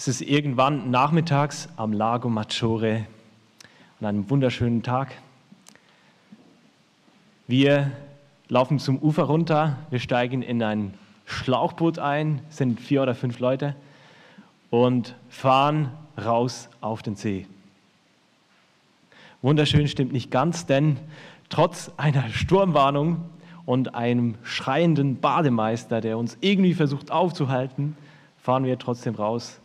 Es ist irgendwann nachmittags am Lago Maggiore an einem wunderschönen Tag. Wir laufen zum Ufer runter, wir steigen in ein Schlauchboot ein, sind vier oder fünf Leute und fahren raus auf den See. Wunderschön stimmt nicht ganz, denn trotz einer Sturmwarnung und einem schreienden Bademeister, der uns irgendwie versucht aufzuhalten, fahren wir trotzdem raus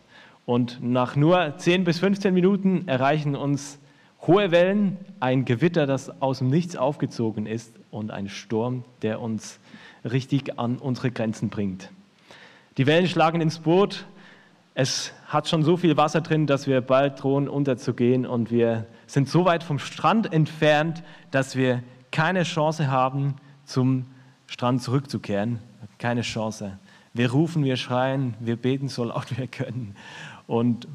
und nach nur 10 bis 15 Minuten erreichen uns hohe Wellen, ein Gewitter, das aus dem Nichts aufgezogen ist und ein Sturm, der uns richtig an unsere Grenzen bringt. Die Wellen schlagen ins Boot. Es hat schon so viel Wasser drin, dass wir bald drohen unterzugehen und wir sind so weit vom Strand entfernt, dass wir keine Chance haben, zum Strand zurückzukehren. Keine Chance. Wir rufen, wir schreien, wir beten so laut wir können. Und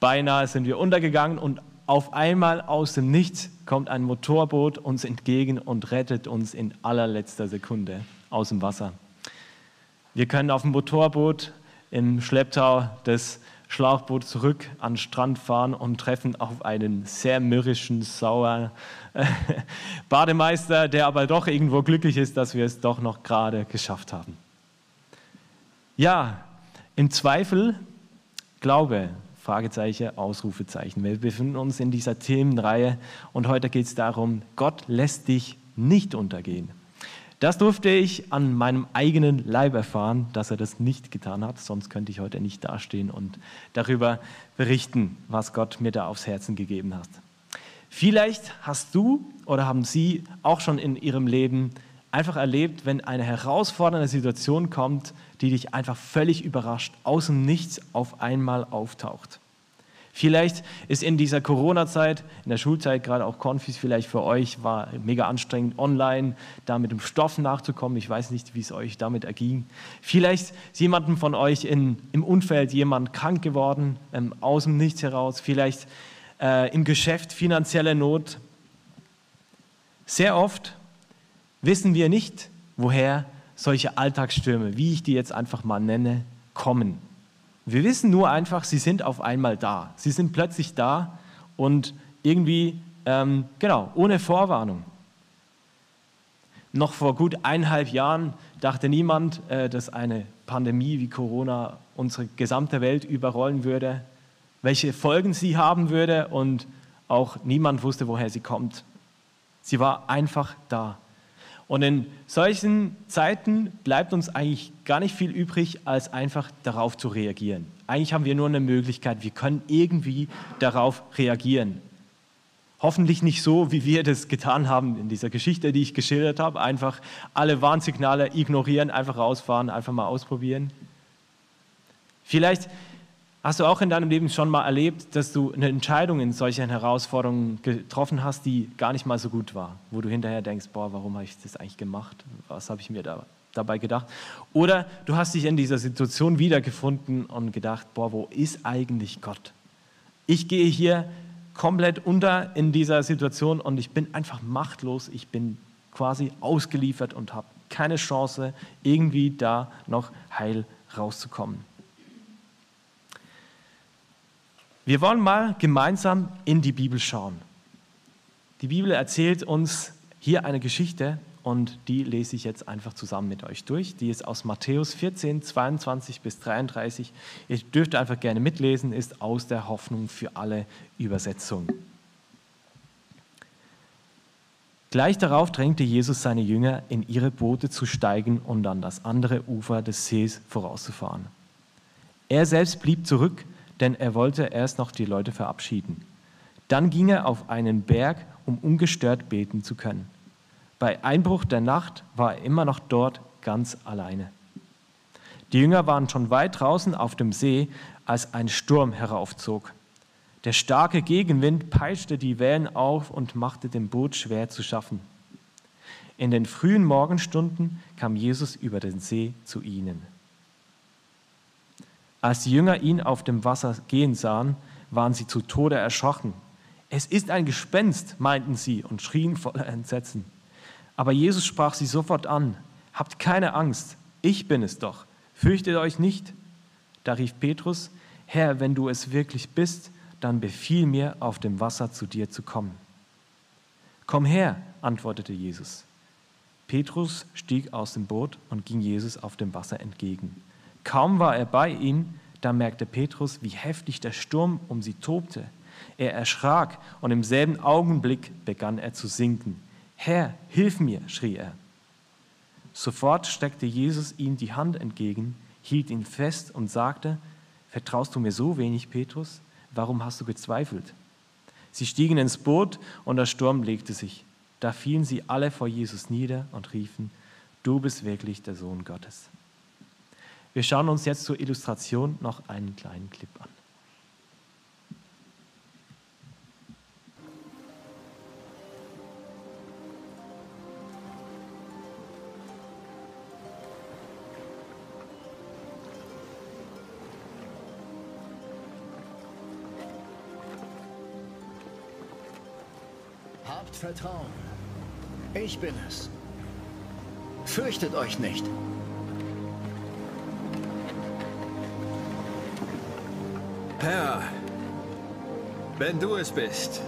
beinahe sind wir untergegangen und auf einmal aus dem Nichts kommt ein Motorboot uns entgegen und rettet uns in allerletzter Sekunde aus dem Wasser. Wir können auf dem Motorboot im Schlepptau des Schlauchboots zurück an den Strand fahren und treffen auf einen sehr mürrischen, sauer Bademeister, der aber doch irgendwo glücklich ist, dass wir es doch noch gerade geschafft haben. Ja, im Zweifel Glaube, Fragezeichen, Ausrufezeichen. Wir befinden uns in dieser Themenreihe und heute geht es darum, Gott lässt dich nicht untergehen. Das durfte ich an meinem eigenen Leib erfahren, dass er das nicht getan hat, sonst könnte ich heute nicht dastehen und darüber berichten, was Gott mir da aufs Herzen gegeben hat. Vielleicht hast du oder haben Sie auch schon in Ihrem Leben einfach erlebt, wenn eine herausfordernde Situation kommt, die dich einfach völlig überrascht, aus dem Nichts auf einmal auftaucht. Vielleicht ist in dieser Corona-Zeit, in der Schulzeit, gerade auch Konfis vielleicht für euch, war mega anstrengend, online da mit dem Stoff nachzukommen. Ich weiß nicht, wie es euch damit erging. Vielleicht ist jemandem von euch in, im Umfeld jemand krank geworden, ähm, aus dem Nichts heraus. Vielleicht äh, im Geschäft finanzielle Not. Sehr oft wissen wir nicht, woher solche Alltagsstürme, wie ich die jetzt einfach mal nenne, kommen. Wir wissen nur einfach, sie sind auf einmal da. Sie sind plötzlich da und irgendwie, ähm, genau, ohne Vorwarnung. Noch vor gut eineinhalb Jahren dachte niemand, äh, dass eine Pandemie wie Corona unsere gesamte Welt überrollen würde, welche Folgen sie haben würde und auch niemand wusste, woher sie kommt. Sie war einfach da. Und in solchen Zeiten bleibt uns eigentlich gar nicht viel übrig, als einfach darauf zu reagieren. Eigentlich haben wir nur eine Möglichkeit, wir können irgendwie darauf reagieren. Hoffentlich nicht so, wie wir das getan haben in dieser Geschichte, die ich geschildert habe. Einfach alle Warnsignale ignorieren, einfach rausfahren, einfach mal ausprobieren. Vielleicht Hast du auch in deinem Leben schon mal erlebt, dass du eine Entscheidung in solchen Herausforderungen getroffen hast, die gar nicht mal so gut war, wo du hinterher denkst, boah, warum habe ich das eigentlich gemacht? Was habe ich mir da, dabei gedacht? Oder du hast dich in dieser Situation wiedergefunden und gedacht, boah, wo ist eigentlich Gott? Ich gehe hier komplett unter in dieser Situation und ich bin einfach machtlos, ich bin quasi ausgeliefert und habe keine Chance, irgendwie da noch heil rauszukommen. Wir wollen mal gemeinsam in die Bibel schauen. Die Bibel erzählt uns hier eine Geschichte und die lese ich jetzt einfach zusammen mit euch durch. Die ist aus Matthäus 14, 22 bis 33. Ihr dürft einfach gerne mitlesen, ist aus der Hoffnung für alle Übersetzung. Gleich darauf drängte Jesus seine Jünger, in ihre Boote zu steigen und an das andere Ufer des Sees vorauszufahren. Er selbst blieb zurück denn er wollte erst noch die Leute verabschieden. Dann ging er auf einen Berg, um ungestört beten zu können. Bei Einbruch der Nacht war er immer noch dort ganz alleine. Die Jünger waren schon weit draußen auf dem See, als ein Sturm heraufzog. Der starke Gegenwind peitschte die Wellen auf und machte dem Boot schwer zu schaffen. In den frühen Morgenstunden kam Jesus über den See zu ihnen. Als die Jünger ihn auf dem Wasser gehen sahen, waren sie zu Tode erschrocken. Es ist ein Gespenst, meinten sie und schrien voller Entsetzen. Aber Jesus sprach sie sofort an. Habt keine Angst, ich bin es doch. Fürchtet euch nicht. Da rief Petrus, Herr, wenn du es wirklich bist, dann befiehl mir, auf dem Wasser zu dir zu kommen. Komm her, antwortete Jesus. Petrus stieg aus dem Boot und ging Jesus auf dem Wasser entgegen. Kaum war er bei ihm, da merkte Petrus, wie heftig der Sturm um sie tobte. Er erschrak und im selben Augenblick begann er zu sinken. Herr, hilf mir, schrie er. Sofort streckte Jesus ihm die Hand entgegen, hielt ihn fest und sagte, Vertraust du mir so wenig, Petrus? Warum hast du gezweifelt? Sie stiegen ins Boot und der Sturm legte sich. Da fielen sie alle vor Jesus nieder und riefen, du bist wirklich der Sohn Gottes. Wir schauen uns jetzt zur Illustration noch einen kleinen Clip an. Habt Vertrauen. Ich bin es. Fürchtet euch nicht. Herr, wenn du es bist,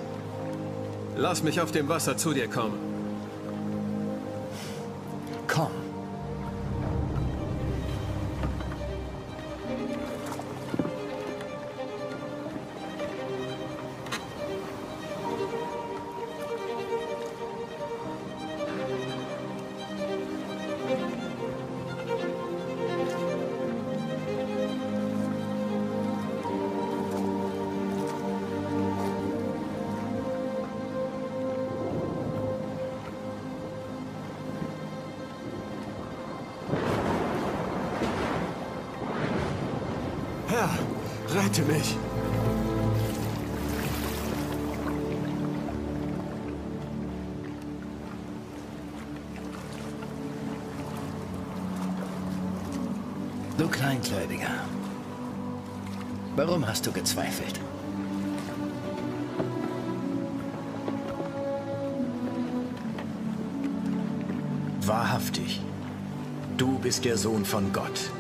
lass mich auf dem Wasser zu dir kommen. Herr, rette mich. Du Kleingläubiger. Warum hast du gezweifelt? Wahrhaftig. Du bist der Sohn von Gott.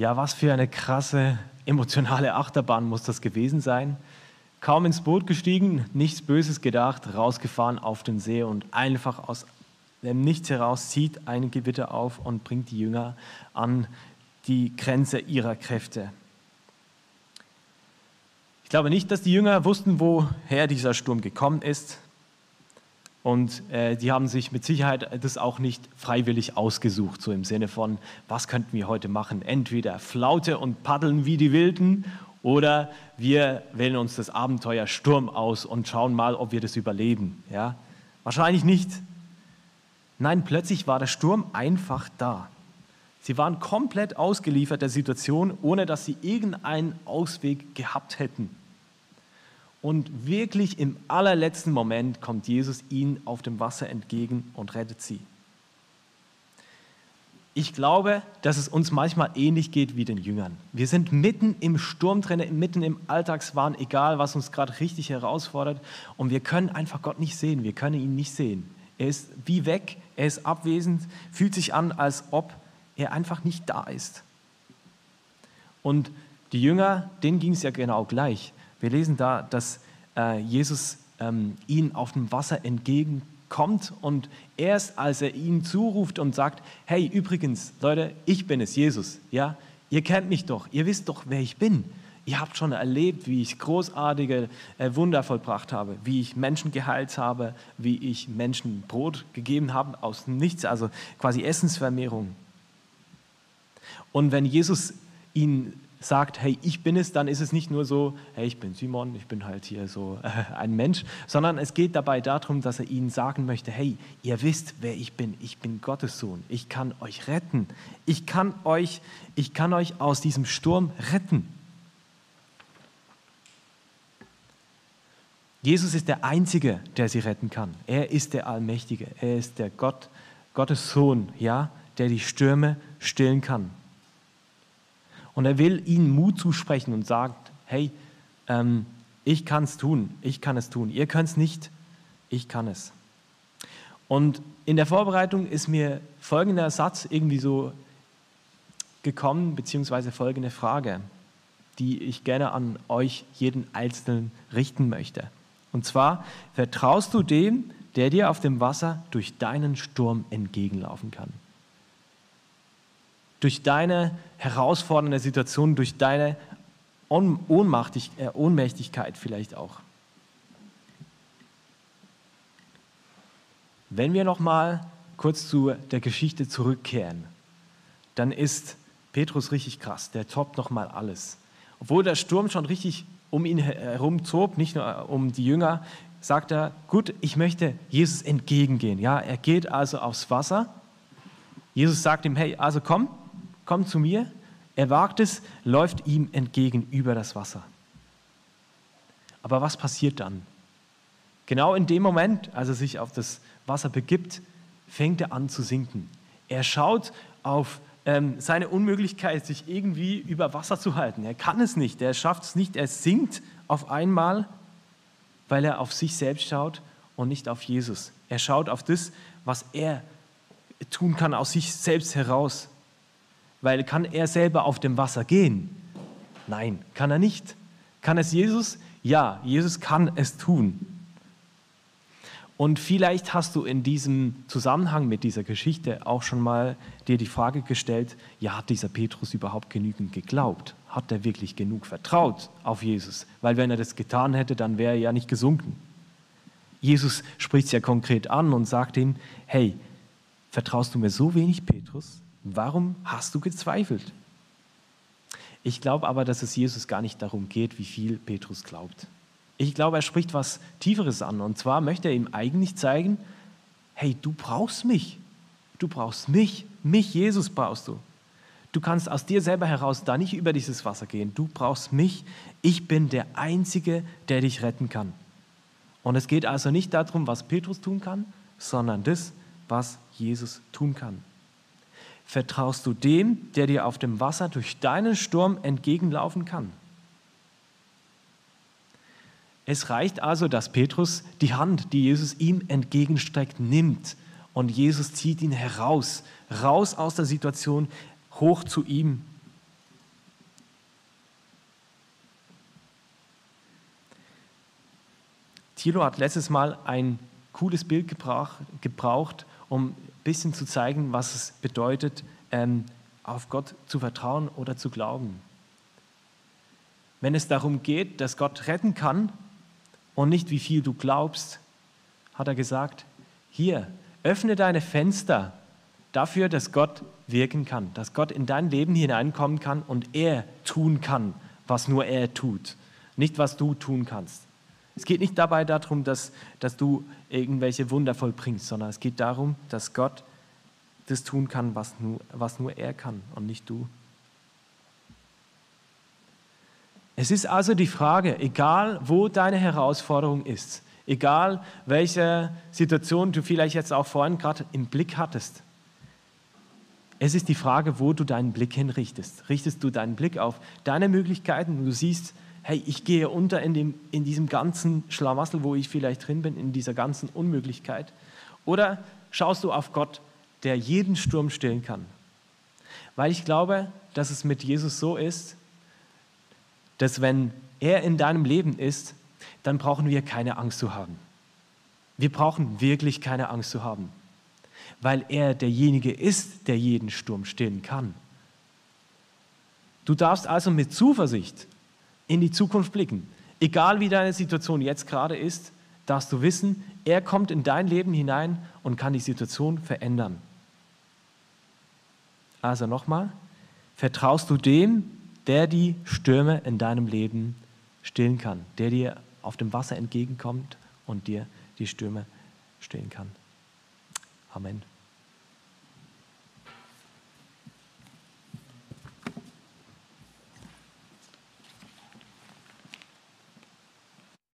Ja, was für eine krasse emotionale Achterbahn muss das gewesen sein. Kaum ins Boot gestiegen, nichts Böses gedacht, rausgefahren auf den See und einfach aus dem Nichts heraus zieht ein Gewitter auf und bringt die Jünger an die Grenze ihrer Kräfte. Ich glaube nicht, dass die Jünger wussten, woher dieser Sturm gekommen ist. Und äh, die haben sich mit Sicherheit das auch nicht freiwillig ausgesucht, so im Sinne von, was könnten wir heute machen? Entweder Flaute und paddeln wie die Wilden oder wir wählen uns das Abenteuer Sturm aus und schauen mal, ob wir das überleben. Ja? Wahrscheinlich nicht. Nein, plötzlich war der Sturm einfach da. Sie waren komplett ausgeliefert der Situation, ohne dass sie irgendeinen Ausweg gehabt hätten. Und wirklich im allerletzten Moment kommt Jesus ihnen auf dem Wasser entgegen und rettet sie. Ich glaube, dass es uns manchmal ähnlich geht wie den Jüngern. Wir sind mitten im Sturm drin, mitten im Alltagswahn, egal was uns gerade richtig herausfordert. Und wir können einfach Gott nicht sehen. Wir können ihn nicht sehen. Er ist wie weg, er ist abwesend, fühlt sich an, als ob er einfach nicht da ist. Und die Jünger, denen ging es ja genau gleich. Wir lesen da, dass äh, Jesus ähm, ihnen auf dem Wasser entgegenkommt und erst als er ihnen zuruft und sagt, hey, übrigens, Leute, ich bin es, Jesus, ja, ihr kennt mich doch, ihr wisst doch, wer ich bin. Ihr habt schon erlebt, wie ich großartige äh, Wunder vollbracht habe, wie ich Menschen geheilt habe, wie ich Menschen Brot gegeben habe aus nichts, also quasi Essensvermehrung. Und wenn Jesus ihnen sagt, hey, ich bin es, dann ist es nicht nur so, hey, ich bin Simon, ich bin halt hier so äh, ein Mensch, sondern es geht dabei darum, dass er ihnen sagen möchte, hey, ihr wisst, wer ich bin, ich bin Gottes Sohn, ich kann euch retten, ich kann euch, ich kann euch aus diesem Sturm retten. Jesus ist der Einzige, der sie retten kann. Er ist der Allmächtige, er ist der Gott, Gottes Sohn, ja, der die Stürme stillen kann. Und er will ihnen Mut zusprechen und sagt, hey, ähm, ich kann es tun, ich kann es tun. Ihr könnt es nicht, ich kann es. Und in der Vorbereitung ist mir folgender Satz irgendwie so gekommen, beziehungsweise folgende Frage, die ich gerne an euch jeden Einzelnen richten möchte. Und zwar, vertraust du dem, der dir auf dem Wasser durch deinen Sturm entgegenlaufen kann? Durch deine herausfordernde Situation, durch deine Ohnmachtig, äh, Ohnmächtigkeit vielleicht auch. Wenn wir nochmal kurz zu der Geschichte zurückkehren, dann ist Petrus richtig krass, der toppt nochmal alles. Obwohl der Sturm schon richtig um ihn herum zog, nicht nur äh, um die Jünger, sagt er, gut, ich möchte Jesus entgegengehen. Ja, er geht also aufs Wasser. Jesus sagt ihm, hey, also komm, komm zu mir. Er wagt es, läuft ihm entgegen über das Wasser. Aber was passiert dann? Genau in dem Moment, als er sich auf das Wasser begibt, fängt er an zu sinken. Er schaut auf ähm, seine Unmöglichkeit, sich irgendwie über Wasser zu halten. Er kann es nicht, er schafft es nicht, er sinkt auf einmal, weil er auf sich selbst schaut und nicht auf Jesus. Er schaut auf das, was er tun kann aus sich selbst heraus. Weil kann er selber auf dem Wasser gehen? Nein, kann er nicht. Kann es Jesus? Ja, Jesus kann es tun. Und vielleicht hast du in diesem Zusammenhang mit dieser Geschichte auch schon mal dir die Frage gestellt, ja, hat dieser Petrus überhaupt genügend geglaubt? Hat er wirklich genug vertraut auf Jesus? Weil wenn er das getan hätte, dann wäre er ja nicht gesunken. Jesus spricht es ja konkret an und sagt ihm, hey, vertraust du mir so wenig, Petrus? Warum hast du gezweifelt? Ich glaube aber, dass es Jesus gar nicht darum geht, wie viel Petrus glaubt. Ich glaube, er spricht was Tieferes an. Und zwar möchte er ihm eigentlich zeigen, hey, du brauchst mich. Du brauchst mich. Mich, Jesus, brauchst du. Du kannst aus dir selber heraus da nicht über dieses Wasser gehen. Du brauchst mich. Ich bin der Einzige, der dich retten kann. Und es geht also nicht darum, was Petrus tun kann, sondern das, was Jesus tun kann. Vertraust du dem, der dir auf dem Wasser durch deinen Sturm entgegenlaufen kann? Es reicht also, dass Petrus die Hand, die Jesus ihm entgegenstreckt, nimmt und Jesus zieht ihn heraus, raus aus der Situation, hoch zu ihm. Thilo hat letztes Mal ein cooles Bild gebraucht, um bisschen zu zeigen, was es bedeutet, ähm, auf Gott zu vertrauen oder zu glauben. Wenn es darum geht, dass Gott retten kann, und nicht wie viel du glaubst, hat er gesagt, hier, öffne deine Fenster dafür, dass Gott wirken kann, dass Gott in dein Leben hineinkommen kann und er tun kann, was nur er tut, nicht was du tun kannst. Es geht nicht dabei darum, dass, dass du irgendwelche Wunder vollbringst, sondern es geht darum, dass Gott das tun kann, was nur, was nur er kann und nicht du. Es ist also die Frage, egal wo deine Herausforderung ist, egal welche Situation du vielleicht jetzt auch vorhin gerade im Blick hattest, es ist die Frage, wo du deinen Blick hinrichtest. Richtest du deinen Blick auf deine Möglichkeiten und du siehst, hey, ich gehe unter in, dem, in diesem ganzen Schlamassel, wo ich vielleicht drin bin, in dieser ganzen Unmöglichkeit? Oder schaust du auf Gott, der jeden Sturm stillen kann? Weil ich glaube, dass es mit Jesus so ist, dass wenn er in deinem Leben ist, dann brauchen wir keine Angst zu haben. Wir brauchen wirklich keine Angst zu haben, weil er derjenige ist, der jeden Sturm stillen kann. Du darfst also mit Zuversicht in die Zukunft blicken. Egal wie deine Situation jetzt gerade ist, darfst du wissen, er kommt in dein Leben hinein und kann die Situation verändern. Also nochmal, vertraust du dem, der die Stürme in deinem Leben stillen kann, der dir auf dem Wasser entgegenkommt und dir die Stürme stillen kann. Amen.